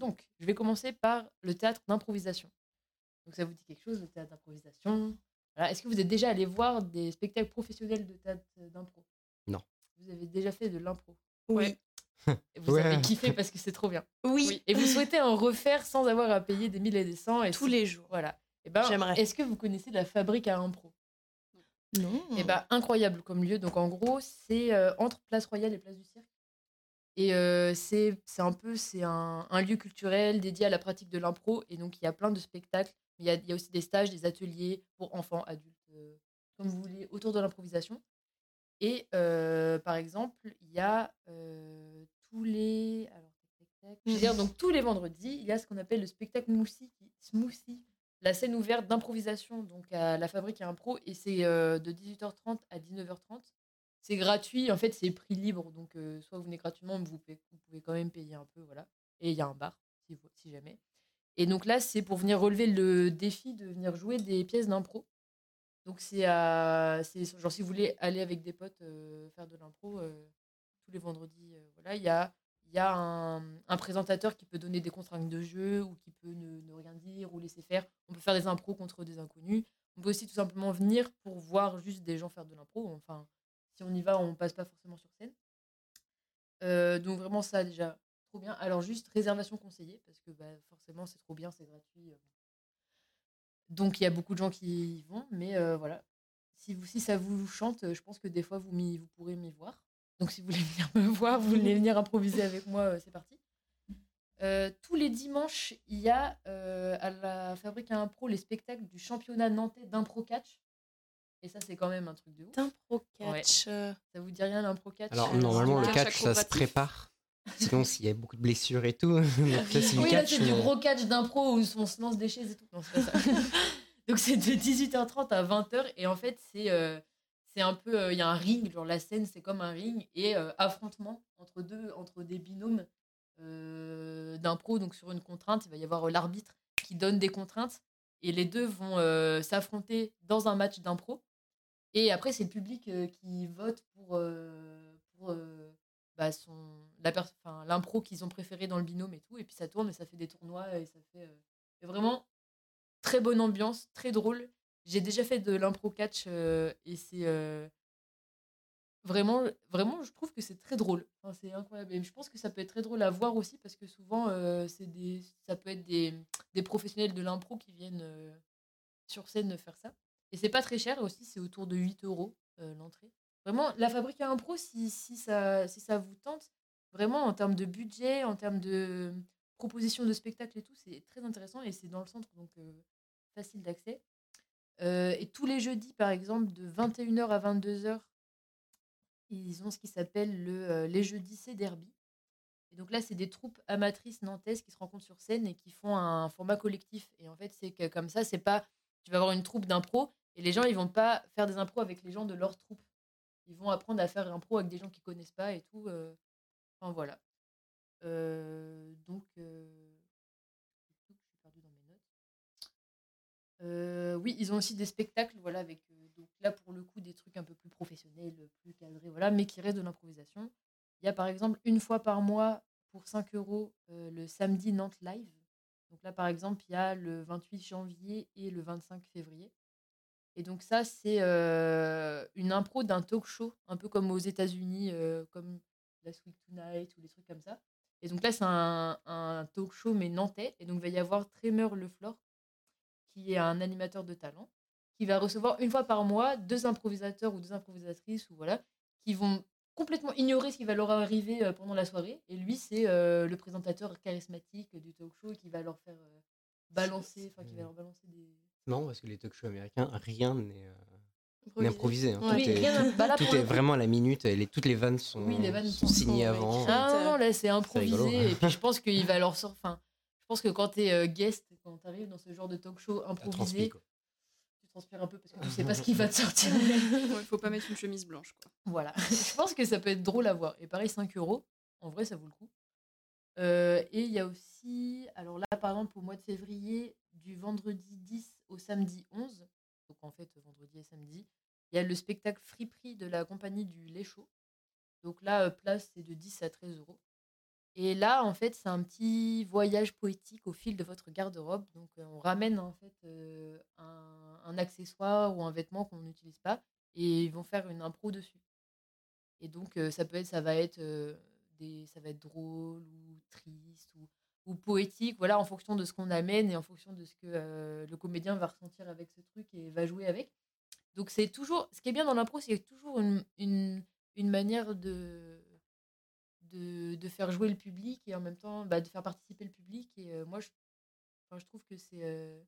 Donc, je vais commencer par le théâtre d'improvisation. Donc, ça vous dit quelque chose, le théâtre d'improvisation? Voilà. Est-ce que vous êtes déjà allé voir des spectacles professionnels de théâtre d'impro? Non. Vous avez déjà fait de l'impro? Oui. Et vous Ouais. avez kiffé parce que c'est trop bien. Oui, Et vous souhaitez en refaire sans avoir à payer des mille et des cents. Et tous les jours. Voilà. Et ben, J'aimerais. est-ce que vous connaissez la fabrique à impro? Non. Et ben, incroyable comme lieu. Donc, en gros, c'est euh, entre Place Royale et Place du Cirque. Et euh, c'est un peu c'est un, lieu culturel dédié à la pratique de l'impro. Et donc, il y a plein de spectacles. Il y a, aussi des stages, des ateliers pour enfants, adultes, euh, comme vous voulez, autour de l'improvisation. Et euh, par exemple, il y a tous les. Donc tous les vendredis, il y a ce qu'on appelle le spectacle Moussi, Smoothie, la scène ouverte d'improvisation donc à la fabrique à impro. Et c'est de 18h30 à 19h30. C'est gratuit, en fait, c'est prix libre. Donc, euh, soit vous venez gratuitement, mais vous pouvez, vous pouvez quand même payer un peu. voilà. Et il y a un bar, si, jamais. Et donc là, c'est pour venir relever le défi de venir jouer des pièces d'impro. Donc c'est à, genre si vous voulez aller avec des potes euh, faire de l'impro euh, tous les vendredis, voilà, il y a il y a un, un présentateur qui peut donner des contraintes de jeu ou qui peut ne, ne rien dire ou laisser faire. On peut faire des impros contre des inconnus. On peut aussi tout simplement venir pour voir juste des gens faire de l'impro. Enfin, si on y va, on passe pas forcément sur scène. Donc vraiment ça déjà trop bien. Alors juste réservation conseillée parce que bah, forcément c'est trop bien, c'est gratuit. Donc il y a beaucoup de gens qui y vont, mais voilà. Si, vous, si ça vous chante, je pense que des fois vous, vous pourrez m'y voir. Donc si vous voulez venir me voir, vous voulez venir improviser avec moi, c'est parti. Tous les dimanches, il y a à la Fabrique à Impro les spectacles du championnat nantais d'impro catch. Et ça, c'est quand même un truc de ouf. D'impro catch. euh, Ça vous dit rien l'impro catch Alors, euh, normalement, le catch ça se prépare. Sinon, s'il y a beaucoup de blessures et tout. Donc, là, c'est Oui, là, catch. c'est du gros catch d'impro où on se lance des chaises et tout. Non, c'est pas ça. Donc, c'est de 18h30 à 20h. Et en fait, c'est euh, c'est un peu. euh, Il y a un ring, genre la scène, c'est comme un ring. Et euh, affrontement entre, deux, entre des binômes euh, d'impro. Donc, sur une contrainte, il va y avoir euh, l'arbitre qui donne des contraintes. Et les deux vont euh, s'affronter dans un match d'impro. Et après, c'est le public qui vote pour, pour bah, son, la l'impro qu'ils ont préféré dans le binôme et tout. Et puis ça tourne et ça fait des tournois et ça fait vraiment très bonne ambiance, très drôle. J'ai déjà fait de l'impro catch et c'est vraiment, vraiment, je trouve que c'est très drôle. C'est incroyable. Et je pense que ça peut être très drôle à voir aussi parce que souvent, c'est des, ça peut être des, des professionnels de l'impro qui viennent sur scène faire ça. Et c'est pas très cher aussi, c'est autour de 8 euros l'entrée. Vraiment, la fabrique à impro, si, si, ça, si ça vous tente, vraiment en termes de budget, en termes de proposition de spectacle et tout, c'est très intéressant et c'est dans le centre, donc facile d'accès. Et tous les jeudis, par exemple, de 21h à 22h, ils ont ce qui s'appelle le, les jeudis c'est derby. Et donc là, c'est des troupes amatrices nantaises qui se rencontrent sur scène et qui font un format collectif. Et en fait, c'est comme ça, c'est pas. Tu vas avoir une troupe d'impro et les gens, ils vont pas faire des impros avec les gens de leur troupe. Ils vont apprendre à faire impro avec des gens qu'ils connaissent pas et tout. euh. Enfin, voilà. Euh, donc. euh, dans mes notes. Oui, ils ont aussi des spectacles, voilà, avec donc là pour le coup des trucs un peu plus professionnels, plus cadrés, voilà, mais qui restent de l'improvisation. Il y a par exemple une fois par mois pour 5 euros le samedi Nantes Live. Donc là par exemple il y a le 28 janvier et le 25 février. Et donc ça c'est euh, une impro d'un talk show, un peu comme aux États-Unis, euh, comme Last Week Tonight ou des trucs comme ça. Et donc là c'est un, un talk show mais nantais. Et donc il va y avoir Tremor Le Flore qui est un animateur de talent, qui va recevoir une fois par mois deux improvisateurs ou deux improvisatrices ou voilà, qui vont complètement ignorer ce qui va leur arriver pendant la soirée. Et lui, c'est euh, le présentateur charismatique du talk show qui va leur faire balancer, enfin qui va leur balancer des. Non, parce que les talk shows américains, rien n'est euh, improvisé. hein. Ouais. Tout, Oui, est, rien- bah là, tout pour est le coup- vraiment à la minute. et les, toutes les vannes sont, Oui, les vannes sont sont- signées sont avant. écrites. Ah non, non, là, c'est improvisé. rigolo. et puis je pense qu'il va leur sortir. Enfin, je pense que quand tu es guest, quand tu arrives dans ce genre de talk show improvisé, quoi. tu transpires un peu parce que tu sais pas ce qui va te sortir. Il faut pas mettre une chemise blanche. Quoi. Voilà, je pense que ça peut être drôle à voir. Et pareil, 5 euros, en vrai, ça vaut le coup. Et il y a aussi, alors là, par exemple, au mois de février, du vendredi 10 au samedi 11, donc en fait, vendredi et samedi, il y a le spectacle Friperie de la compagnie du lait chaud. Donc là, place, c'est de 10 à 13 euros. Et là, en fait, c'est un petit voyage poétique au fil de votre garde-robe. Donc, on ramène en fait un, accessoire ou un vêtement qu'on n'utilise pas et ils vont faire une impro dessus. Et donc, ça peut être, ça va être ça va être drôle ou triste ou, ou poétique, voilà, en fonction de ce qu'on amène et en fonction de ce que euh, le comédien va ressentir avec ce truc et va jouer avec. Donc, c'est toujours, ce qui est bien dans l'impro, c'est toujours une, une, une manière de, de, de faire jouer le public et en même temps bah, de faire participer le public. Et euh, moi, je, je trouve que c'est euh,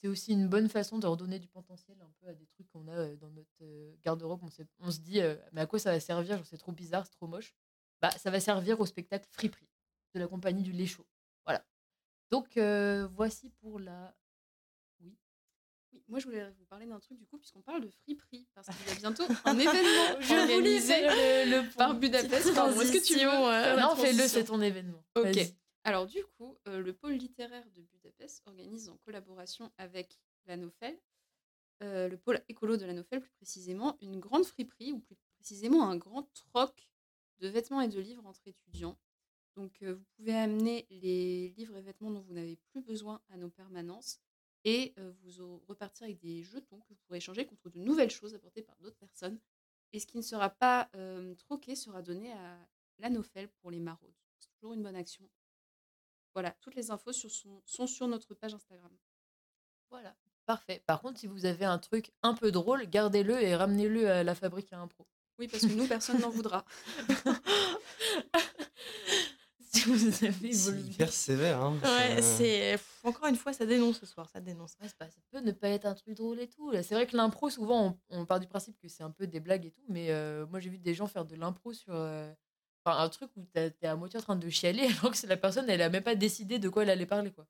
c'est aussi une bonne façon de redonner du potentiel un peu à des trucs qu'on a dans notre garde-robe. On, on se dit, mais à quoi ça va servir? C'est trop bizarre, c'est trop moche. Bah, ça va servir au spectacle Friperie de la compagnie du lait chaud. Voilà. Donc, euh, voici pour la. Oui, moi je voulais vous parler d'un truc du coup, puisqu'on parle de friperie, parce qu'il y a bientôt un événement organisé le, le par Budapest. Est-ce que tu veux euh, Non, fais-le, c'est ton événement. Ok. Alors du coup, euh, le pôle littéraire de Budapest organise en collaboration avec la Nofel, euh, le pôle écolo de la Nofel plus précisément, une grande friperie, ou plus précisément un grand troc de vêtements et de livres entre étudiants. Donc euh, vous pouvez amener les livres et vêtements dont vous n'avez plus besoin à nos permanences et euh, vous repartir avec des jetons que vous pourrez échanger contre de nouvelles choses apportées par d'autres personnes. Et ce qui ne sera pas euh, troqué sera donné à la Nofel pour les maraudes. C'est toujours une bonne action. Voilà, toutes les infos sont sur notre page Instagram. Voilà. Parfait. Par contre, si vous avez un truc un peu drôle, gardez-le et ramenez-le à la fabrique à impro. Oui, parce que nous, personne n'en voudra. si vous avez C'est voulu- hyper sévère. Hein. Ouais, c'est. Encore une fois, ça dénonce ce soir, ça dénonce. Ouais, pas- ça peut ne pas être un truc drôle et tout. C'est vrai que l'impro, souvent, on, on part du principe que c'est un peu des blagues et tout, mais euh, moi, j'ai vu des gens faire de l'impro sur euh, enfin, un truc où t'es à moitié en train de chialer, alors que c'est la personne, elle a même pas décidé de quoi elle allait parler. Quoi.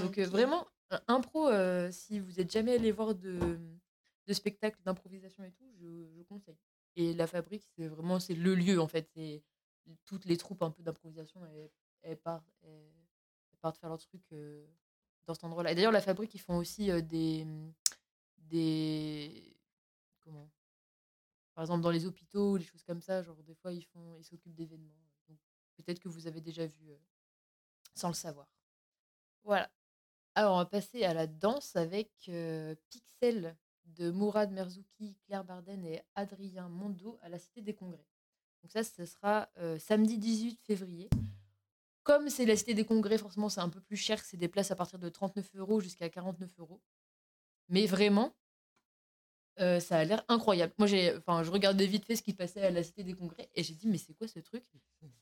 Donc, euh, vraiment, un- impro, euh, si vous êtes jamais allé voir de, de spectacles d'improvisation et tout, je, je conseille. Et la fabrique, c'est vraiment c'est le lieu, en fait. Toutes les troupes un peu d'improvisation, elles, partent, faire leur truc euh, dans cet endroit-là. Et d'ailleurs, la fabrique, ils font aussi euh, des, des. Comment? Par exemple, dans les hôpitaux, des choses comme ça, genre, des fois, ils font ils s'occupent d'événements. Peut-être que vous avez déjà vu euh, sans le savoir. Voilà. Alors, on va passer à la danse avec Pixel de Mourad Merzouki, Claire Barden et Adrien Mondo à la Cité des Congrès. Donc ça, ce sera euh, samedi 18 février. Comme c'est la Cité des Congrès, forcément, c'est un peu plus cher. C'est des places à partir de 39 euros jusqu'à 49 euros. Mais vraiment, euh, ça a l'air incroyable. Moi, j'ai, enfin, je regardais vite fait ce qui passait à la Cité des Congrès et j'ai dit, mais c'est quoi ce truc?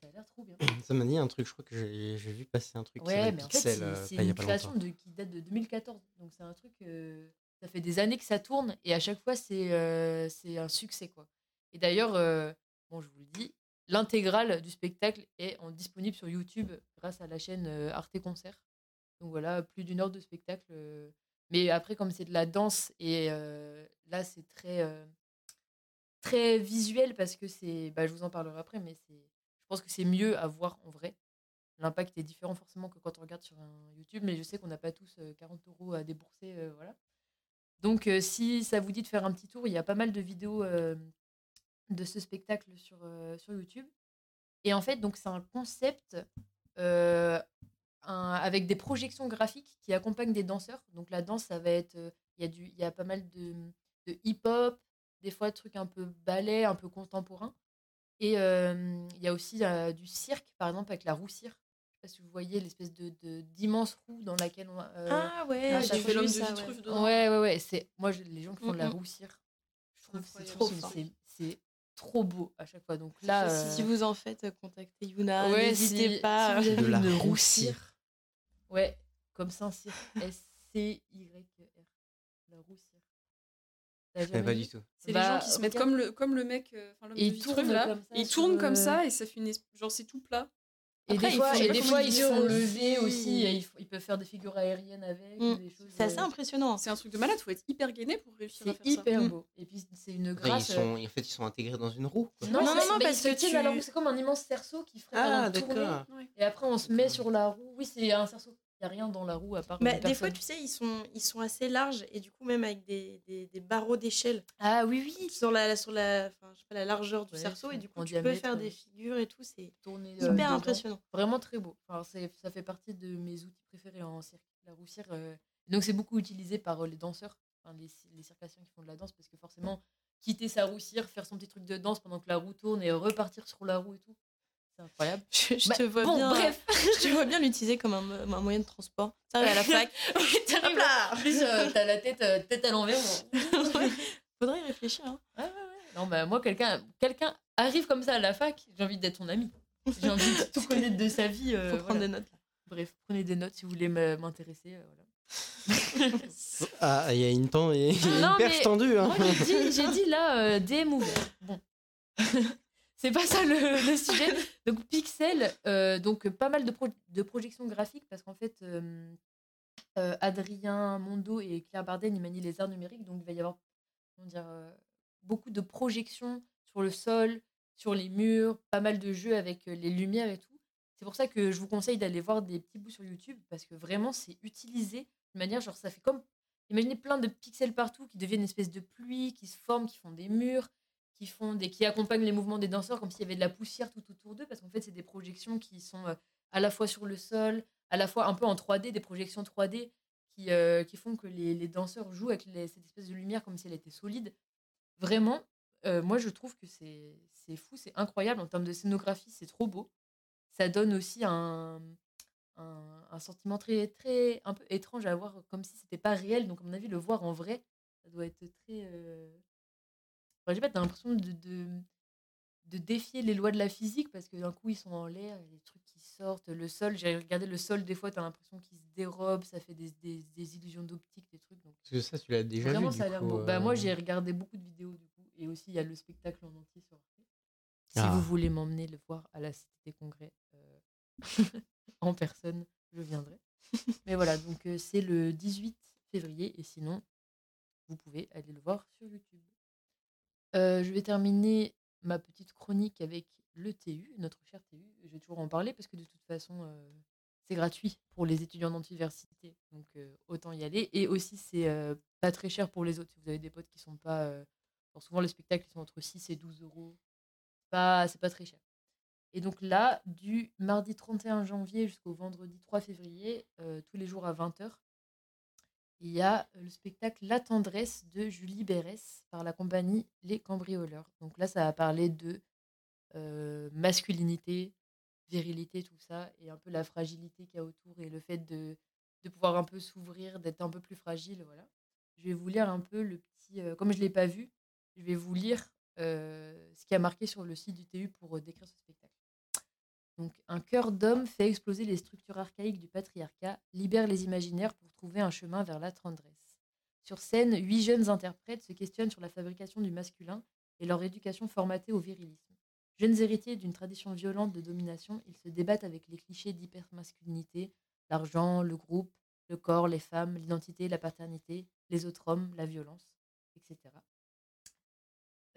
Ça a l'air trop bien. Ça m'a dit un truc, je crois que j'ai vu passer un truc qui Ouais, s'appelle mais en fait, c'est euh, une création de, qui date de 2014. Donc, c'est un truc. euh, ça fait des années que ça tourne et à chaque fois, c'est euh, un succès. quoi. Et d'ailleurs, euh, bon, je vous le dis, l'intégrale du spectacle est disponible sur YouTube grâce à la chaîne euh, Arte Concert. Donc voilà, plus d'une heure de spectacle. Mais après, comme c'est de la danse et là, c'est très, très visuel parce que c'est. Bah, je vous en parlerai après, mais c'est. Je pense que c'est mieux à voir en vrai l'impact est différent forcément que quand on regarde sur un YouTube, mais je sais qu'on n'a pas tous euh, 40 euros à débourser. voilà. Donc, euh, si ça vous dit de faire un petit tour, il y a pas mal de vidéos euh, de ce spectacle sur, euh, sur YouTube. Et en fait, c'est un concept avec des projections graphiques qui accompagnent des danseurs. Donc, la danse, ça va être. Il y, a du- y a pas mal de, hip-hop, des fois, trucs un peu ballet, un peu contemporain. Et il y a aussi du cirque, par exemple, avec la roue cirque. Pas si vous voyez l'espèce de d'immense roue dans laquelle on. euh, Ah ouais, Ah, j'ai fait l'homme de ça, Vitruve ouais. dedans. Ouais, ouais, ouais. C'est... Moi, je- les gens qui font de la Mm, mm. roue cirque, je trouve que c'est trop, c'est, trop beau à chaque fois. Donc Si- là. si, si euh, vous en faites, euh, contactez Yuna. ouais, N'hésitez si- pas. si vous avez De la une roue cirque. Ouais, comme Saint-Cyr. S-C-Y-R. La roue connais jamais pas vu du tout. C'est Bah, les gens qui se mettent comme le, comme le mec, euh, enfin l'homme Et de ils Vitruve, tournent là. comme ça Ils tournent comme euh, ça et ça fait une... genre c'est tout plat. Et Après, des il fois, et des fois ils ils sont font levés aussi. et ils, peuvent faire des figures aériennes avec. Mm. C'est assez euh, impressionnant. C'est un truc de malade, faut être hyper gainé pour réussir à C'est faire ça. hyper Mm. beau. Et puis c'est une Après, ils grâce. euh, sont, en fait, ils sont intégrés dans une roue. quoi. Non, Non, non, non, parce que tu- C'est comme un immense cerceau qui ferait Ah. Ouais. Et après, on se met sur la roue. Oui, c'est un cerceau. Il n'y a rien dans la roue à part. Bah, des fois, tu sais, ils sont, ils sont assez larges et du coup, même avec des, des, des barreaux d'échelle Ah oui, oui. sur la, sur la, enfin, je sais pas, la largeur du Ouais, cerceau et du coup, tu peux faire des ouais. figures et tout. C'est euh, hyper dedans. impressionnant. Vraiment très beau. Enfin, ça fait partie de mes outils préférés en cirque. La roue cire. euh, Donc c'est beaucoup utilisé par euh, les danseurs, enfin, les, les circassiens qui font de la danse, parce que forcément, quitter sa roue cire, faire son petit truc de danse pendant que la roue tourne et repartir sur la roue et tout, c'est incroyable. Je, je Bah, te vois bon, bien. bref. Je te vois bien l'utiliser comme un, mo- un moyen de transport. Ça arrive à la fac. T'arrives- Hop là En plus, euh, t'as la tête, euh, tête à l'envers. Ouais. Faudrait y réfléchir. Hein. Ouais, ouais, ouais. Non, bah, moi, quelqu'un quelqu'un arrive comme ça à la fac, j'ai envie d'être ton ami. J'ai envie de tout connaître de sa vie. euh, Faut prendre voilà. des notes. Bref, prenez des notes si vous voulez m'intéresser. euh, voilà. Ah, il y a une, temps, y a une Non, perche tendue. Hein. Moi, j'ai dit, j'ai dit là, euh, DM ouvert. Bon. C'est pas ça le, le sujet. Donc, Pixel, euh, donc pas mal de, pro- de projections graphiques parce qu'en fait, euh, euh, Adrien Mondo et Claire Barden, ils manient les arts numériques. Donc, il va y avoir comment dire, beaucoup de projections sur le sol, sur les murs, pas mal de jeux avec les lumières et tout. C'est pour ça que je vous conseille d'aller voir des petits bouts sur YouTube parce que vraiment, c'est utilisé de manière genre, ça fait comme Imaginez plein de pixels partout qui deviennent une espèce de pluie, qui se forment, qui font des murs, qui font qui accompagnent les mouvements des danseurs comme s'il y avait de la poussière tout autour d'eux, parce qu'en fait c'est des projections qui sont euh, à la fois sur le sol, à la fois un peu en 3D, des projections 3D qui, euh, qui font que les, les danseurs jouent avec cette espèce de lumière comme si elle était solide. Vraiment, euh, moi je trouve que c'est fou, c'est incroyable en termes de scénographie, c'est trop beau. Ça donne aussi un, un, sentiment très, très un peu étrange à voir, comme si c'était pas réel. Donc, à mon avis, le voir en vrai, ça doit être très. Enfin, sais pas, t'as l'impression de, de, de défier les lois de la physique parce que d'un coup, ils sont en l'air, il y a des trucs qui sortent. Le sol, j'ai regardé le sol, des fois, t'as l'impression qu'il se dérobe, ça fait des, des, des illusions d'optique, des trucs. Donc, Parce que ça, tu l'as déjà vraiment, vu. ça a l'air. Bah, moi, euh, j'ai regardé beaucoup de vidéos, du coup, et aussi, il y a le spectacle en entier sur Arte. Si Ah. vous voulez m'emmener le voir à la Cité des Congrès euh, en personne, je viendrai. Mais voilà, donc euh, c'est le 18 février et sinon, vous pouvez aller le voir sur YouTube. Je vais terminer ma petite chronique avec le TU, notre cher TU. Je vais toujours en parler parce que de toute façon, c'est gratuit pour les étudiants d'université. Donc autant y aller. Et aussi, c'est pas très cher pour les autres. Si vous avez des potes qui sont pas. alors souvent, les spectacles sont entre 6 et 12 euros. C'est pas, très cher. Et donc là, du mardi 31 janvier jusqu'au vendredi 3 février, tous les jours à 20h, il y a euh, le spectacle La tendresse de Julie Bérès par la compagnie Les Cambrioleurs. Donc là, ça va parler de euh, masculinité, virilité, tout ça, et un peu la fragilité qu'il y a autour et le fait de, de pouvoir un peu s'ouvrir, d'être un peu plus fragile. Voilà. Je vais vous lire un peu le petit. euh, comme je ne l'ai pas vu, je vais vous lire euh, ce qui a marqué sur le site du TU pour décrire ce spectacle. Un cœur d'homme fait exploser les structures archaïques du patriarcat, libère les imaginaires pour trouver un chemin vers la tendresse. Sur scène, huit jeunes interprètes se questionnent sur la fabrication du masculin et leur éducation formatée au virilisme. Jeunes héritiers d'une tradition violente de domination, ils se débattent avec les clichés d'hypermasculinité, l'argent, le groupe, le corps, les femmes, l'identité, la paternité, les autres hommes, la violence, etc.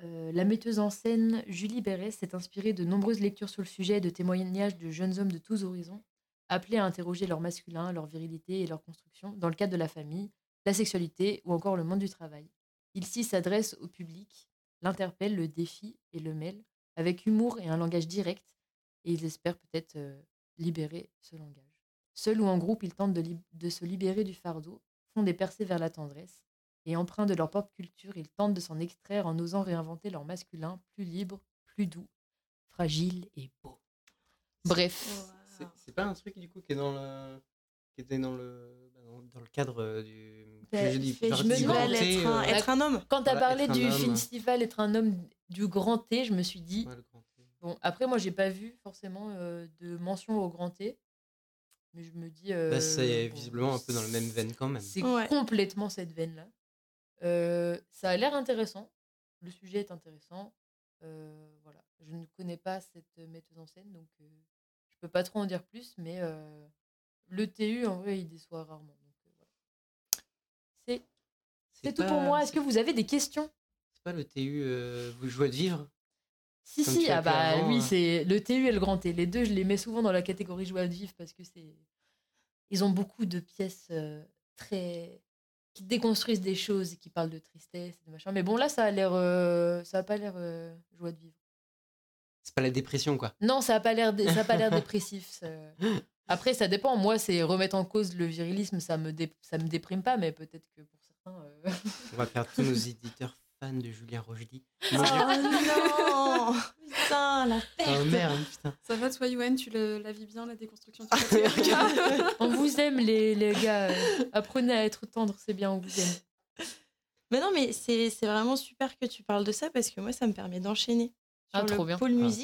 Euh, la metteuse en scène Julie Bérès s'est inspirée de nombreuses lectures sur le sujet et de témoignages de jeunes hommes de tous horizons, appelés à interroger leur masculin, leur virilité et leur construction dans le cadre de la famille, la sexualité ou encore le monde du travail. Il s'y s'adresse au public, l'interpelle, le défie et le mêle, avec humour et un langage direct, et ils espèrent peut-être euh, libérer ce langage. Seuls ou en groupe, ils tentent de, de se libérer du fardeau, font des percées vers la tendresse, et empreints de leur propre culture, ils tentent de s'en extraire en osant réinventer leur masculin plus libre, plus doux, fragile et beau. Bref, C'est pas un truc du coup qui est dans le qui était dans le bah, dans, le cadre euh, du Bah, que je dis, Fait, je partie me du demande grand T, être un, euh, être un homme. quand tu as Voilà, parlé du festival être un homme du grand T, je me suis dit, ouais, le grand T. bon, après moi j'ai pas vu forcément euh, de mention au grand T, mais je me dis... euh, Bah, c'est bon, visiblement un peu dans la même veine quand même. C'est Ouais. complètement cette veine-là. Euh, ça a l'air intéressant. Le sujet est intéressant. Euh, voilà. Je ne connais pas cette metteuse en scène, donc euh, je peux pas trop en dire plus, mais le TU, en vrai, il déçoit rarement. voilà. C'est tout pour moi. Est-ce que vous avez des questions? C'est pas le TU vous joie de vivre? Si, Comme si, ah bah avant, oui, hein. c'est le TU et le grand T. Les deux, je les mets souvent dans la catégorie joie de vivre parce que c'est ils ont beaucoup de pièces euh, très qui déconstruisent des choses et qui parlent de tristesse de machin. Mais bon, là, ça a l'air, euh, ça a pas l'air euh, joie de vivre. C'est pas la dépression, quoi. Non, ça a pas l'air, ça a pas l'air dépressif. ça. Après, ça dépend. Moi, c'est remettre en cause le virilisme, ça me dé- ça me déprime pas, mais peut-être que pour certains. euh, On va perdre tous nos éditeurs fans de Julien Rochdy. Oh non Putain, la Oh merde, putain. Ça va, toi, Yoann, tu le- la vis bien, la déconstruction du patriarcat on vous aime, les, les gars. Apprenez à être tendre, c'est bien, on vous aime. Mais non, mais c'est c'est vraiment super que tu parles de ça parce que moi, ça me permet d'enchaîner sur Ah, trop le bien. pôle Ah. musique